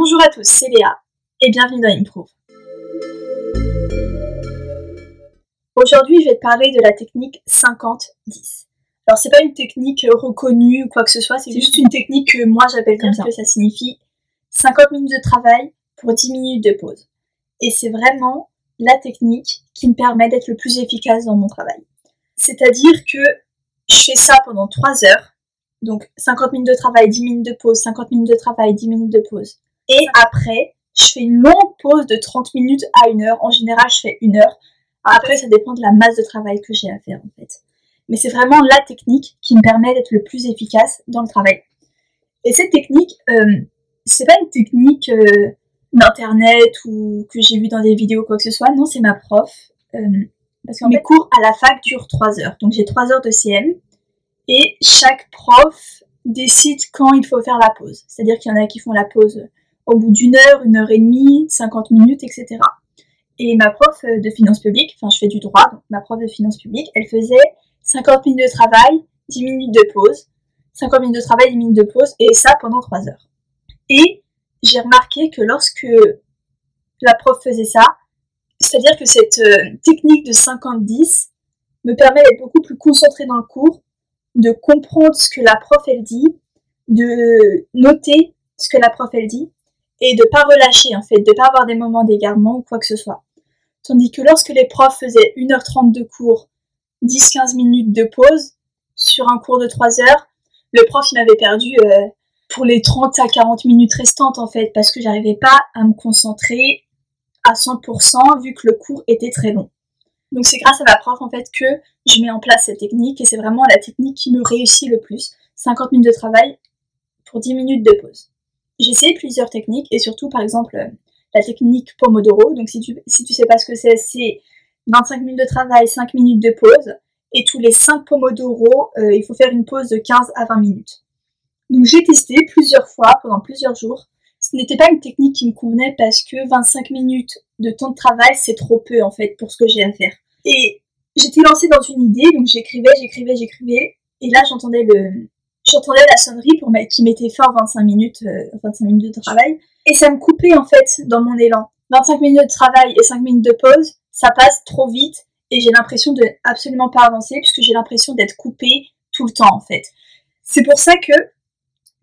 Bonjour à tous, c'est Léa et bienvenue dans Improve. Aujourd'hui, je vais te parler de la technique 50-10. Alors, c'est pas une technique reconnue ou quoi que ce soit, c'est juste une technique que moi j'appelle comme ça. Que ça signifie 50 minutes de travail pour 10 minutes de pause. Et c'est vraiment la technique qui me permet d'être le plus efficace dans mon travail. C'est-à-dire que je fais ça pendant 3 heures. Donc 50 minutes de travail, 10 minutes de pause, 50 minutes de travail, 10 minutes de pause. Et après, je fais une longue pause de 30 minutes à 1 heure. En général, je fais 1 heure. Après, ça dépend de la masse de travail que j'ai à faire en fait. Mais c'est vraiment la technique qui me permet d'être le plus efficace dans le travail. Et cette technique, euh, c'est pas une technique euh, d'internet ou que j'ai vu dans des vidéos quoi que ce soit. Non, c'est ma prof. Euh, parce que mes cours à la fac durent 3 heures. Donc j'ai 3 heures de CM. Et chaque prof décide quand il faut faire la pause. C'est-à-dire qu'il y en a qui font la pause au bout d'une heure, une heure et demie, 50 minutes, etc. Et ma prof de finances publiques, enfin je fais du droit, donc ma prof de finances publiques, elle faisait 50 minutes de travail, 10 minutes de pause, 50 minutes de travail, 10 minutes de pause, et ça pendant 3 heures. Et j'ai remarqué que lorsque la prof faisait ça, c'est-à-dire que cette euh, technique de 50-10 me permet d'être beaucoup plus concentrée dans le cours, de comprendre ce que la prof elle dit, de noter ce que la prof elle dit, et de pas relâcher en fait, de pas avoir des moments d'égarement ou quoi que ce soit. Tandis que lorsque les profs faisaient 1h30 de cours, 10-15 minutes de pause sur un cours de 3 heures, le prof il m'avait perdu euh, pour les 30 à 40 minutes restantes en fait, parce que j'arrivais pas à me concentrer à 100% vu que le cours était très long. Donc c'est grâce à ma prof en fait que je mets en place cette technique et c'est vraiment la technique qui me réussit le plus. 50 minutes de travail pour 10 minutes de pause. J'ai essayé plusieurs techniques et surtout par exemple euh, la technique Pomodoro. Donc si tu, si tu sais pas ce que c'est, c'est 25 minutes de travail, 5 minutes de pause et tous les 5 Pomodoro, euh, il faut faire une pause de 15 à 20 minutes. Donc j'ai testé plusieurs fois pendant plusieurs jours. Ce n'était pas une technique qui me convenait parce que 25 minutes de temps de travail, c'est trop peu en fait pour ce que j'ai à faire. Et j'étais lancée dans une idée, donc j'écrivais, j'écrivais, j'écrivais, et là j'entendais le, j'entendais la sonnerie qui mettait fort 25 minutes, 25 euh, minutes de travail, et ça me coupait en fait dans mon élan. 25 minutes de travail et 5 minutes de pause, ça passe trop vite, et j'ai l'impression de absolument pas avancer puisque j'ai l'impression d'être coupée tout le temps en fait. C'est pour ça que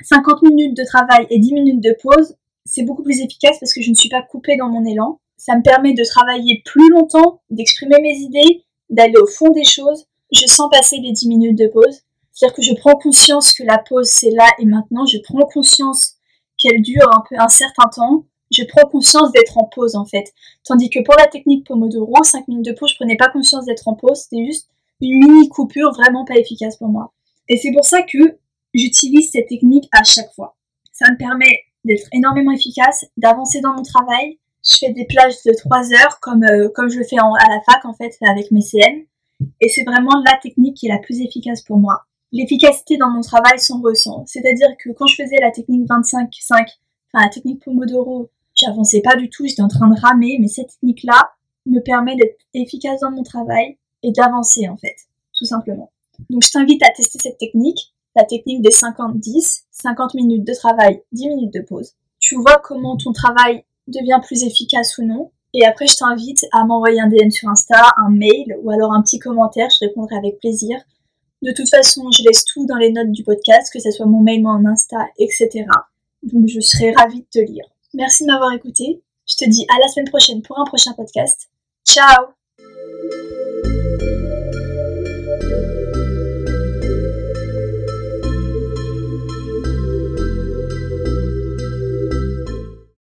50 minutes de travail et 10 minutes de pause, c'est beaucoup plus efficace parce que je ne suis pas coupée dans mon élan. Ça me permet de travailler plus longtemps, d'exprimer mes idées, d'aller au fond des choses. Je sens passer les 10 minutes de pause. C'est-à-dire que je prends conscience que la pause c'est là et maintenant. Je prends conscience qu'elle dure un peu un certain temps. Je prends conscience d'être en pause en fait. Tandis que pour la technique Pomodoro, 5 minutes de pause, je prenais pas conscience d'être en pause. C'était juste une mini coupure vraiment pas efficace pour moi. Et c'est pour ça que j'utilise cette technique à chaque fois. Ça me permet d'être énormément efficace, d'avancer dans mon travail. Je fais des plages de 3 heures comme, euh, comme je le fais à la fac en fait avec mes CN. Et c'est vraiment la technique qui est la plus efficace pour moi. L'efficacité dans mon travail s'en ressent. C'est-à-dire que quand je faisais la technique 25-5, enfin la technique Pomodoro, j'avançais pas du tout, j'étais en train de ramer, mais cette technique-là me permet d'être efficace dans mon travail et d'avancer en fait, tout simplement. Donc je t'invite à tester cette technique la technique des 50-10, 50 minutes de travail, 10 minutes de pause. Tu vois comment ton travail devient plus efficace ou non. Et après, je t'invite à m'envoyer un DM sur Insta, un mail ou alors un petit commentaire, je répondrai avec plaisir. De toute façon, je laisse tout dans les notes du podcast, que ce soit mon mail, mon Insta, etc. Donc je serai ravie de te lire. Merci de m'avoir écouté. Je te dis à la semaine prochaine pour un prochain podcast. Ciao